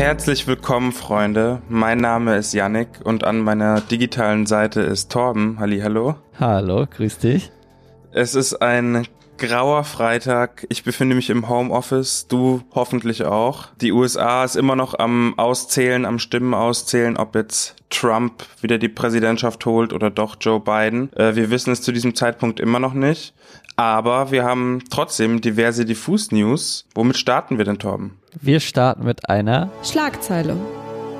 Herzlich willkommen, Freunde. Mein Name ist Yannick und an meiner digitalen Seite ist Torben. Hallo. Hallo, grüß dich. Es ist ein grauer Freitag. Ich befinde mich im Homeoffice. Du hoffentlich auch. Die USA ist immer noch am Auszählen, am Stimmen auszählen, ob jetzt Trump wieder die Präsidentschaft holt oder doch Joe Biden. Äh, wir wissen es zu diesem Zeitpunkt immer noch nicht. Aber wir haben trotzdem diverse Diffus-News. Womit starten wir denn, Torben? Wir starten mit einer Schlagzeile.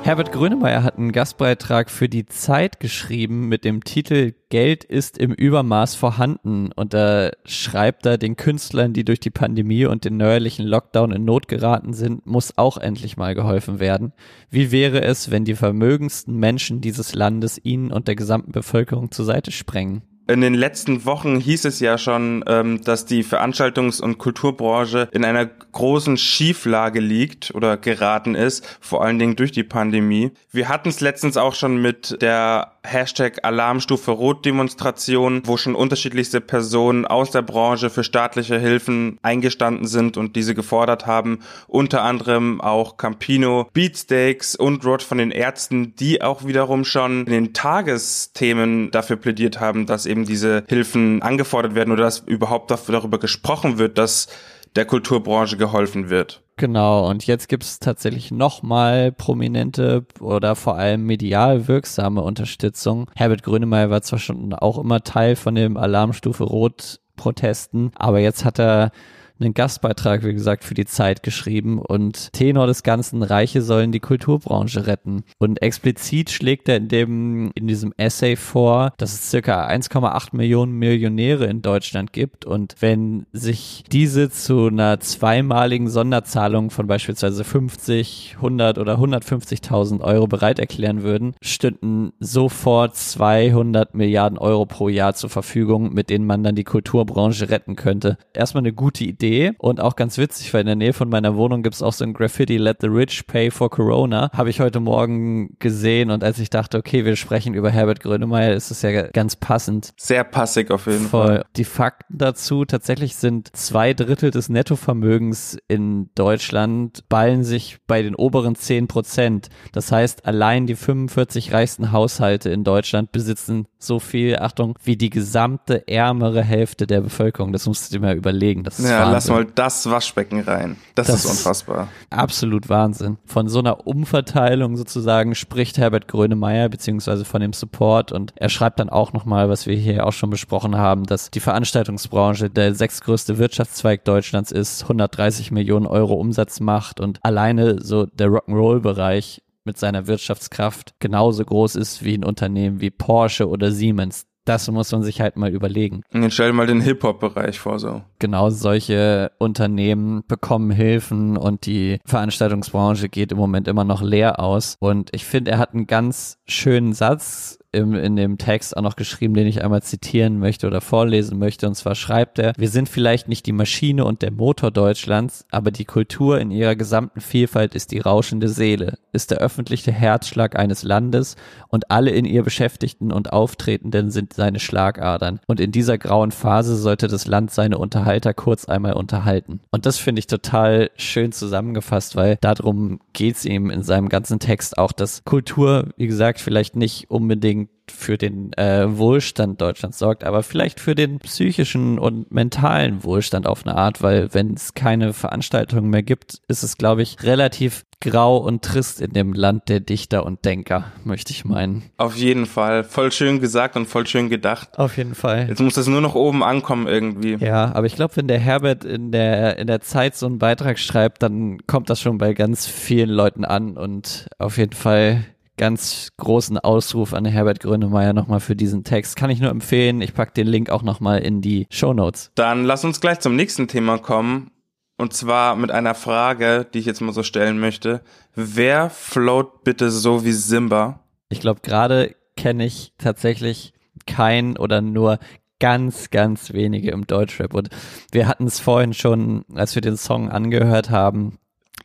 Herbert Grönemeyer hat einen Gastbeitrag für die Zeit geschrieben mit dem Titel Geld ist im Übermaß vorhanden und da schreibt er den Künstlern, die durch die Pandemie und den neuerlichen Lockdown in Not geraten sind, muss auch endlich mal geholfen werden. Wie wäre es, wenn die vermögendsten Menschen dieses Landes ihnen und der gesamten Bevölkerung zur Seite sprengen? In den letzten Wochen hieß es ja schon, ähm, dass die Veranstaltungs- und Kulturbranche in einer großen Schieflage liegt oder geraten ist, vor allen Dingen durch die Pandemie. Wir hatten es letztens auch schon mit der Hashtag Alarmstufe Rot Demonstration, wo schon unterschiedlichste Personen aus der Branche für staatliche Hilfen eingestanden sind und diese gefordert haben. Unter anderem auch Campino, Beatsteaks und Rod von den Ärzten, die auch wiederum schon in den Tagesthemen dafür plädiert haben, dass eben diese Hilfen angefordert werden oder dass überhaupt darüber gesprochen wird, dass der Kulturbranche geholfen wird. Genau, und jetzt gibt es tatsächlich nochmal prominente oder vor allem medial wirksame Unterstützung. Herbert Grönemeyer war zwar schon auch immer Teil von dem Alarmstufe Rot Protesten, aber jetzt hat er einen Gastbeitrag, wie gesagt, für die Zeit geschrieben und Tenor des Ganzen, Reiche sollen die Kulturbranche retten. Und explizit schlägt er in dem, in diesem Essay vor, dass es circa 1,8 Millionen Millionäre in Deutschland gibt und wenn sich diese zu einer zweimaligen Sonderzahlung von beispielsweise 50, 100 oder 150.000 Euro bereit erklären würden, stünden sofort 200 Milliarden Euro pro Jahr zur Verfügung, mit denen man dann die Kulturbranche retten könnte. Erstmal eine gute Idee Idee und auch ganz witzig, weil in der Nähe von meiner Wohnung gibt es auch so ein Graffiti Let the Rich Pay for Corona. Habe ich heute Morgen gesehen und als ich dachte, okay, wir sprechen über Herbert Grönemeyer, ist es ja ganz passend. Sehr passig auf jeden Voll. Fall. Die Fakten dazu, tatsächlich sind zwei Drittel des Nettovermögens in Deutschland ballen sich bei den oberen 10 Prozent. Das heißt, allein die 45 reichsten Haushalte in Deutschland besitzen so viel, Achtung, wie die gesamte ärmere Hälfte der Bevölkerung. Das musst du dir mal überlegen. Das ist ja, Wahnsinn. Lass mal das Waschbecken rein. Das, Das ist unfassbar. Absolut Wahnsinn. Von so einer Umverteilung sozusagen spricht Herbert Grönemeyer beziehungsweise von dem Support und er schreibt dann auch nochmal, was wir hier auch schon besprochen haben, dass die Veranstaltungsbranche der sechstgrößte Wirtschaftszweig Deutschlands ist, 130 Millionen Euro Umsatz macht und alleine so der Rock'n'Roll-Bereich mit seiner Wirtschaftskraft genauso groß ist wie ein Unternehmen wie Porsche oder Siemens. Das muss man sich halt mal überlegen. Und jetzt stell dir mal den Hip-Hop-Bereich vor so. Genau solche Unternehmen bekommen Hilfen und die Veranstaltungsbranche geht im Moment immer noch leer aus. Und ich finde, er hat einen ganz schönen Satz im, in dem Text auch noch geschrieben, den ich einmal zitieren möchte oder vorlesen möchte. Und zwar schreibt er, wir sind vielleicht nicht die Maschine und der Motor Deutschlands, aber die Kultur in ihrer gesamten Vielfalt ist die rauschende Seele, ist der öffentliche Herzschlag eines Landes und alle in ihr Beschäftigten und Auftretenden sind seine Schlagadern. Und in dieser grauen Phase sollte das Land seine Unterhalter kurz einmal unterhalten. Und das finde ich total schön zusammengefasst, weil darum geht's ihm in seinem ganzen Text auch, dass Kultur, wie gesagt, vielleicht nicht unbedingt für den äh, Wohlstand Deutschlands sorgt, aber vielleicht für den psychischen und mentalen Wohlstand auf eine Art, weil wenn es keine Veranstaltungen mehr gibt, ist es, glaube ich, relativ grau und trist in dem Land der Dichter und Denker, möchte ich meinen. Auf jeden Fall. Voll schön gesagt und voll schön gedacht. Auf jeden Fall. Jetzt muss das nur noch oben ankommen irgendwie. Ja, aber ich glaube, wenn der Herbert in der, in der Zeit so einen Beitrag schreibt, dann kommt das schon bei ganz vielen Leuten an und auf jeden Fall ganz großen Ausruf an Herbert Grönemeyer nochmal für diesen Text. Kann ich nur empfehlen. Ich packe den Link auch nochmal in die Show Notes. Dann lass uns gleich zum nächsten Thema kommen. Und zwar mit einer Frage, die ich jetzt mal so stellen möchte. Wer float bitte so wie Simba? Ich glaube, gerade kenne ich tatsächlich kein oder nur ganz, ganz wenige im Deutschrap. Und wir hatten es vorhin schon, als wir den Song angehört haben,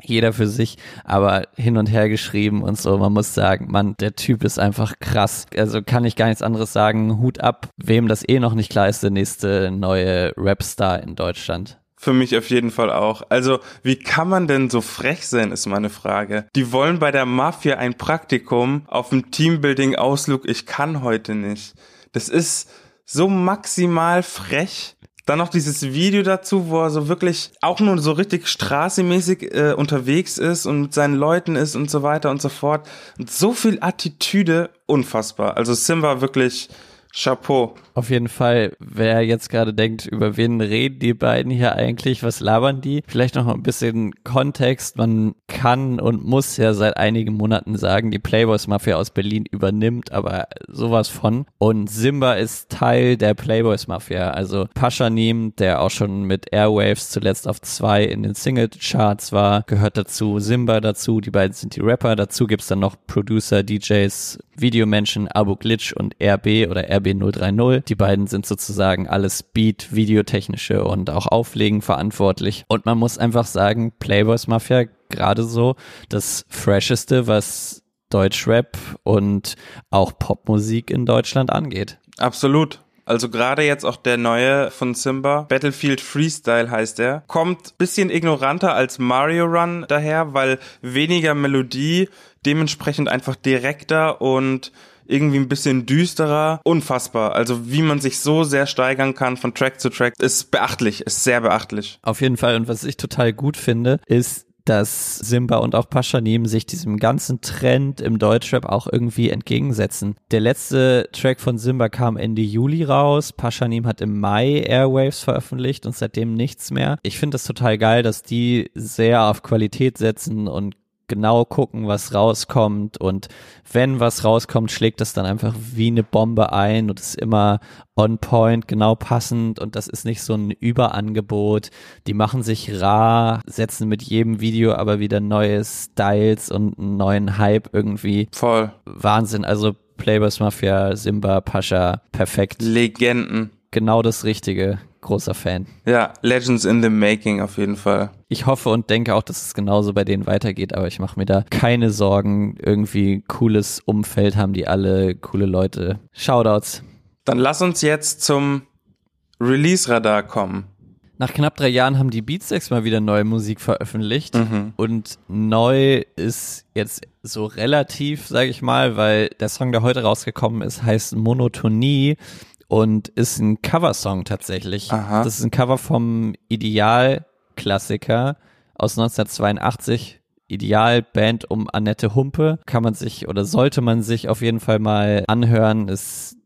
jeder für sich, aber hin und her geschrieben und so. Man muss sagen, man, der Typ ist einfach krass. Also kann ich gar nichts anderes sagen. Hut ab, wem das eh noch nicht klar ist, der nächste neue Rapstar in Deutschland. Für mich auf jeden Fall auch. Also, wie kann man denn so frech sein, ist meine Frage. Die wollen bei der Mafia ein Praktikum auf dem Teambuilding-Ausflug. Ich kann heute nicht. Das ist so maximal frech. Dann noch dieses Video dazu, wo er so wirklich auch nur so richtig straßemäßig äh, unterwegs ist und mit seinen Leuten ist und so weiter und so fort. Und so viel Attitüde, unfassbar. Also Simba wirklich Chapeau. Auf jeden Fall, wer jetzt gerade denkt, über wen reden die beiden hier eigentlich, was labern die? Vielleicht noch ein bisschen Kontext. Man kann und muss ja seit einigen Monaten sagen, die Playboys Mafia aus Berlin übernimmt, aber sowas von. Und Simba ist Teil der Playboys Mafia. Also Paschanim, der auch schon mit Airwaves zuletzt auf zwei in den Single Charts war, gehört dazu. Simba dazu, die beiden sind die Rapper. Dazu gibt's dann noch Producer, DJs, Videomenschen, Abu Glitch und RB oder RB030. Die beiden sind sozusagen alles Beat, Videotechnische und auch Auflegen verantwortlich. Und man muss einfach sagen, Playboys Mafia gerade so das Fresheste, was Deutschrap und auch Popmusik in Deutschland angeht. Absolut. Also gerade jetzt auch der neue von Simba, Battlefield Freestyle heißt er, kommt bisschen ignoranter als Mario Run daher, weil weniger Melodie, dementsprechend einfach direkter und irgendwie ein bisschen düsterer. Unfassbar. Also wie man sich so sehr steigern kann von Track zu Track, ist beachtlich, ist sehr beachtlich. Auf jeden Fall. Und was ich total gut finde, ist, dass Simba und auch Paschanim sich diesem ganzen Trend im Deutschrap auch irgendwie entgegensetzen. Der letzte Track von Simba kam Ende Juli raus, Paschanim hat im Mai Airwaves veröffentlicht und seitdem nichts mehr. Ich finde das total geil, dass die sehr auf Qualität setzen und genau gucken, was rauskommt und wenn was rauskommt, schlägt das dann einfach wie eine Bombe ein und ist immer on point, genau passend und das ist nicht so ein Überangebot. Die machen sich rar, setzen mit jedem Video aber wieder neue Styles und einen neuen Hype irgendwie. Voll. Wahnsinn, also Playboys Mafia, Simba, Pascha, perfekt. Legenden. Genau das Richtige großer Fan. Ja, Legends in the Making auf jeden Fall. Ich hoffe und denke auch, dass es genauso bei denen weitergeht, aber ich mache mir da keine Sorgen. Irgendwie cooles Umfeld haben die alle, coole Leute. Shoutouts. Dann lass uns jetzt zum Release-Radar kommen. Nach knapp drei Jahren haben die Beatsteaks mal wieder neue Musik veröffentlicht mhm. und neu ist jetzt so relativ, sage ich mal, weil der Song, der heute rausgekommen ist, heißt Monotonie und ist ein Coversong tatsächlich. Aha. Das ist ein Cover vom Ideal-Klassiker aus 1982. Ideal-Band um Annette Humpe. Kann man sich oder sollte man sich auf jeden Fall mal anhören. Ist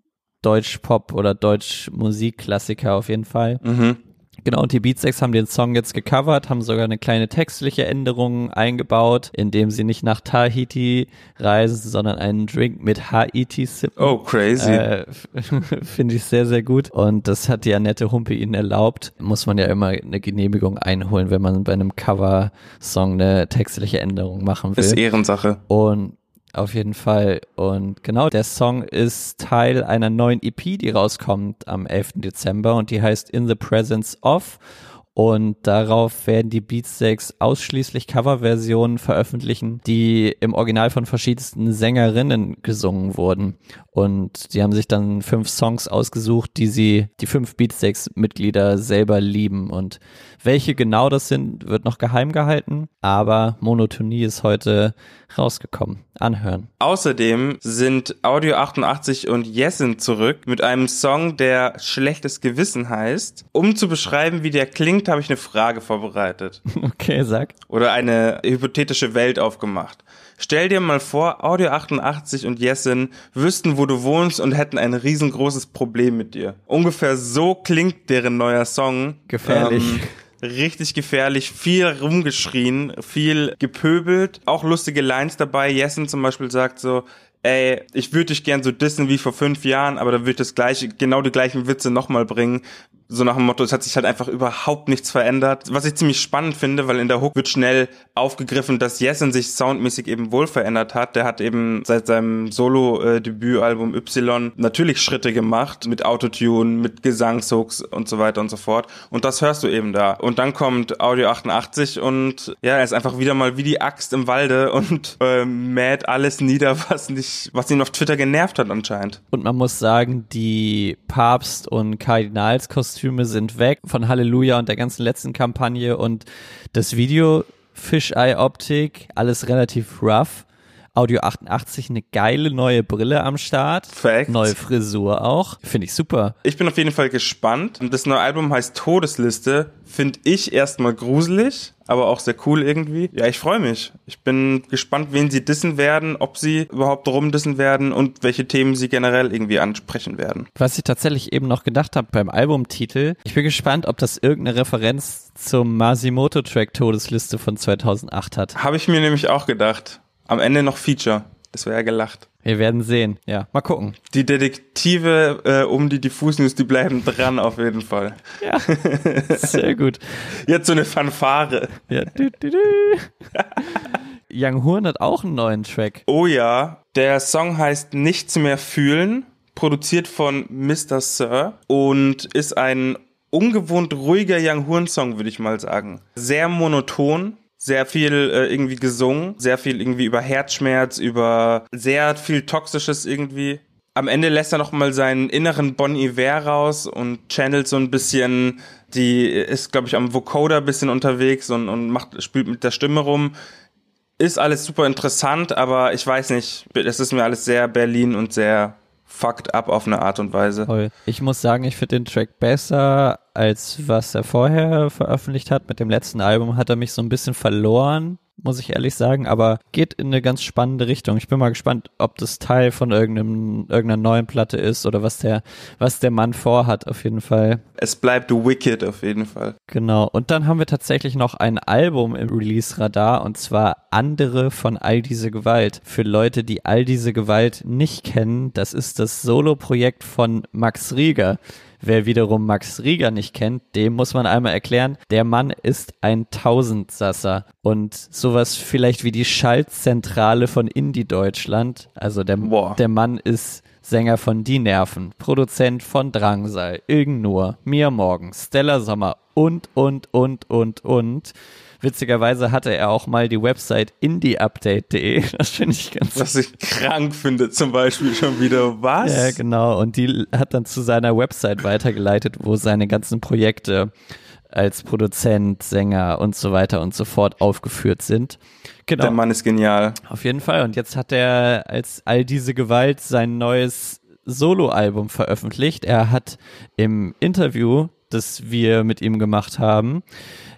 Deutsch-Pop oder Deutsch-Musik-Klassiker auf jeden Fall. Mhm. Genau, und die Beatsex haben den Song jetzt gecovert, haben sogar eine kleine textliche Änderung eingebaut, indem sie nicht nach Tahiti reisen, sondern einen Drink mit Haiti sippen. Oh, crazy. Äh, Finde ich sehr, sehr gut. Und das hat die Annette Humpe ihnen erlaubt. Muss man ja immer eine Genehmigung einholen, wenn man bei einem Cover-Song eine textliche Änderung machen will. Ist Ehrensache. Und auf jeden Fall. Und genau, der Song ist Teil einer neuen EP, die rauskommt am 11. Dezember und die heißt In the Presence of. Und darauf werden die Beatsteaks ausschließlich Coverversionen veröffentlichen, die im Original von verschiedensten Sängerinnen gesungen wurden. Und sie haben sich dann fünf Songs ausgesucht, die sie, die fünf Beatsteaks-Mitglieder selber lieben. Und welche genau das sind, wird noch geheim gehalten. Aber Monotonie ist heute rausgekommen. Anhören. Außerdem sind Audio 88 und Jessen zurück mit einem Song, der Schlechtes Gewissen heißt. Um zu beschreiben, wie der klingt, habe ich eine Frage vorbereitet. Okay, sag. Oder eine hypothetische Welt aufgemacht. Stell dir mal vor, Audio 88 und Jessen wüssten, wo du wohnst und hätten ein riesengroßes Problem mit dir. Ungefähr so klingt deren neuer Song. Gefährlich. Ähm, richtig gefährlich, viel rumgeschrien, viel gepöbelt, auch lustige Lines dabei. Jessen zum Beispiel sagt so, ey, ich würde dich gern so dissen wie vor fünf Jahren, aber da würde ich das gleiche, genau die gleichen Witze nochmal bringen so nach dem Motto, es hat sich halt einfach überhaupt nichts verändert. Was ich ziemlich spannend finde, weil in der Hook wird schnell aufgegriffen, dass Jessen sich soundmäßig eben wohl verändert hat. Der hat eben seit seinem Solo-Debütalbum Y natürlich Schritte gemacht mit Autotune, mit Gesangshooks und so weiter und so fort. Und das hörst du eben da. Und dann kommt Audio 88 und ja, er ist einfach wieder mal wie die Axt im Walde und äh, mäht alles nieder, was nicht, was ihn auf Twitter genervt hat anscheinend. Und man muss sagen, die Papst- und Kardinalskostüme Kostüme sind weg von Halleluja und der ganzen letzten Kampagne und das Video Fisheye-Optik, alles relativ rough. Audio 88 eine geile neue Brille am Start. Fact. Neue Frisur auch. Finde ich super. Ich bin auf jeden Fall gespannt. Das neue Album heißt Todesliste. Finde ich erstmal gruselig, aber auch sehr cool irgendwie. Ja, ich freue mich. Ich bin gespannt, wen sie dissen werden, ob sie überhaupt rumdissen werden und welche Themen sie generell irgendwie ansprechen werden. Was ich tatsächlich eben noch gedacht habe beim Albumtitel, ich bin gespannt, ob das irgendeine Referenz zum Masimoto-Track Todesliste von 2008 hat. Habe ich mir nämlich auch gedacht. Am Ende noch Feature. Das wäre ja gelacht. Wir werden sehen. Ja, mal gucken. Die Detektive äh, um die Diffus News, die bleiben dran auf jeden Fall. Ja, sehr gut. Jetzt so eine Fanfare. Ja, du, du, du. Young Horn hat auch einen neuen Track. Oh ja, der Song heißt Nichts mehr fühlen, produziert von Mr. Sir und ist ein ungewohnt ruhiger Young Horn Song, würde ich mal sagen. Sehr monoton, sehr viel äh, irgendwie gesungen, sehr viel irgendwie über Herzschmerz, über sehr viel Toxisches irgendwie. Am Ende lässt er noch mal seinen inneren Bon Iver raus und channelt so ein bisschen, die ist, glaube ich, am Vocoder bisschen unterwegs und, und macht, spielt mit der Stimme rum. Ist alles super interessant, aber ich weiß nicht, es ist mir alles sehr Berlin und sehr fucked up auf eine Art und Weise. Toll. Ich muss sagen, ich finde den Track besser, als was er vorher veröffentlicht hat. Mit dem letzten Album hat er mich so ein bisschen verloren, muss ich ehrlich sagen, aber geht in eine ganz spannende Richtung. Ich bin mal gespannt, ob das Teil von irgendeinem, irgendeiner neuen Platte ist oder was der, was der Mann vorhat, auf jeden Fall. Es bleibt wicked auf jeden Fall. Genau. Und dann haben wir tatsächlich noch ein Album im Release-Radar und zwar Andere von All diese Gewalt. Für Leute, die All diese Gewalt nicht kennen, das ist das Solo-Projekt von Max Rieger. Wer wiederum Max Rieger nicht kennt, dem muss man einmal erklären, der Mann ist ein Tausendsasser und sowas vielleicht wie die Schaltzentrale von Indie Deutschland. Also der, Boah. der Mann ist Sänger von Die Nerven, Produzent von Drangsal, Irgend nur, Mia Morgen, Stella Sommer und, und, und, und, und. Witzigerweise hatte er auch mal die Website indieupdate.de. Das finde ich ganz Was ich krank finde, zum Beispiel schon wieder. Was? Ja, genau. Und die hat dann zu seiner Website weitergeleitet, wo seine ganzen Projekte als Produzent, Sänger und so weiter und so fort aufgeführt sind. Genau. Der Mann ist genial. Auf jeden Fall. Und jetzt hat er als all diese Gewalt sein neues Soloalbum veröffentlicht. Er hat im Interview, das wir mit ihm gemacht haben,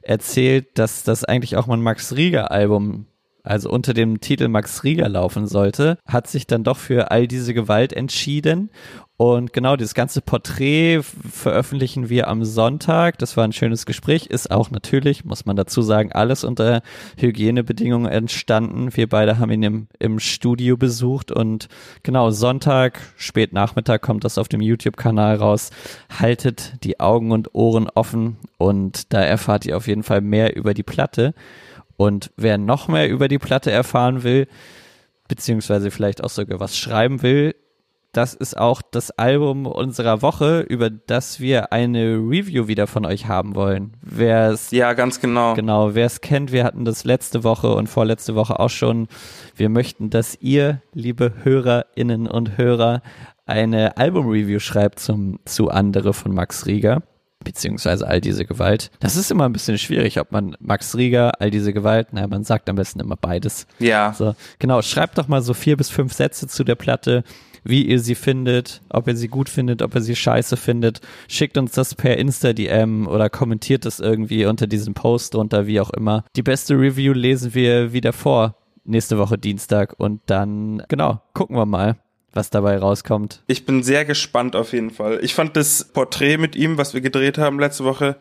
erzählt, dass das eigentlich auch mal ein Max Rieger Album also unter dem Titel Max Rieger laufen sollte, hat sich dann doch für all diese Gewalt entschieden. Und genau, dieses ganze Porträt veröffentlichen wir am Sonntag. Das war ein schönes Gespräch. Ist auch natürlich, muss man dazu sagen, alles unter Hygienebedingungen entstanden. Wir beide haben ihn im, im Studio besucht und genau, Sonntag, spät Nachmittag kommt das auf dem YouTube-Kanal raus. Haltet die Augen und Ohren offen und da erfahrt ihr auf jeden Fall mehr über die Platte. Und wer noch mehr über die Platte erfahren will, beziehungsweise vielleicht auch sogar was schreiben will, das ist auch das Album unserer Woche, über das wir eine Review wieder von euch haben wollen. Wer es Ja, ganz genau. Genau, wer es kennt, wir hatten das letzte Woche und vorletzte Woche auch schon. Wir möchten, dass ihr, liebe Hörerinnen und Hörer, eine Album-Review schreibt zum, zu andere von Max Rieger beziehungsweise all diese Gewalt. Das ist immer ein bisschen schwierig, ob man Max Rieger, all diese Gewalt, naja, man sagt am besten immer beides. Ja. So, genau, schreibt doch mal so vier bis fünf Sätze zu der Platte, wie ihr sie findet, ob ihr sie gut findet, ob ihr sie scheiße findet. Schickt uns das per Insta-DM oder kommentiert es irgendwie unter diesem Post drunter, wie auch immer. Die beste Review lesen wir wieder vor nächste Woche Dienstag und dann, genau, gucken wir mal was dabei rauskommt. Ich bin sehr gespannt auf jeden Fall. Ich fand das Porträt mit ihm, was wir gedreht haben letzte Woche,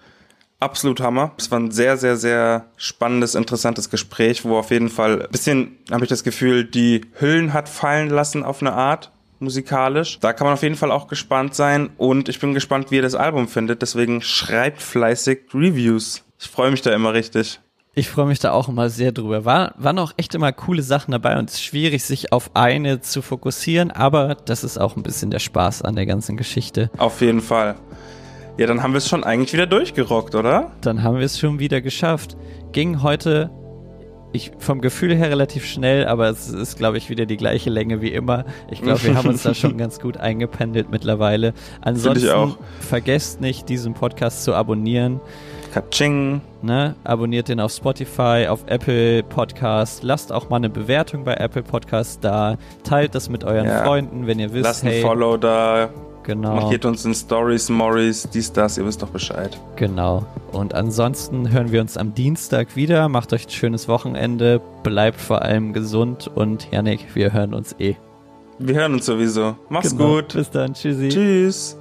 absolut Hammer. Es war ein sehr, sehr, sehr spannendes, interessantes Gespräch, wo auf jeden Fall ein bisschen, habe ich das Gefühl, die Hüllen hat fallen lassen auf eine Art musikalisch. Da kann man auf jeden Fall auch gespannt sein und ich bin gespannt, wie ihr das Album findet. Deswegen schreibt fleißig Reviews. Ich freue mich da immer richtig. Ich freue mich da auch immer sehr drüber. War, waren auch echt immer coole Sachen dabei und es ist schwierig, sich auf eine zu fokussieren, aber das ist auch ein bisschen der Spaß an der ganzen Geschichte. Auf jeden Fall. Ja, dann haben wir es schon eigentlich wieder durchgerockt, oder? Dann haben wir es schon wieder geschafft. Ging heute ich vom Gefühl her relativ schnell, aber es ist, glaube ich, wieder die gleiche Länge wie immer. Ich glaube, wir haben uns da schon ganz gut eingependelt mittlerweile. Ansonsten vergesst nicht, diesen Podcast zu abonnieren. Katsching. Ne? Abonniert den auf Spotify, auf Apple Podcast. Lasst auch mal eine Bewertung bei Apple Podcast da. Teilt das mit euren ja. Freunden, wenn ihr wisst. Lasst ein Follow da. Genau. Markiert uns in Stories, Morris, dies, das, ihr wisst doch Bescheid. Genau. Und ansonsten hören wir uns am Dienstag wieder. Macht euch ein schönes Wochenende. Bleibt vor allem gesund und Janik, wir hören uns eh. Wir hören uns sowieso. Mach's genau. gut. Bis dann. Tschüssi. Tschüss.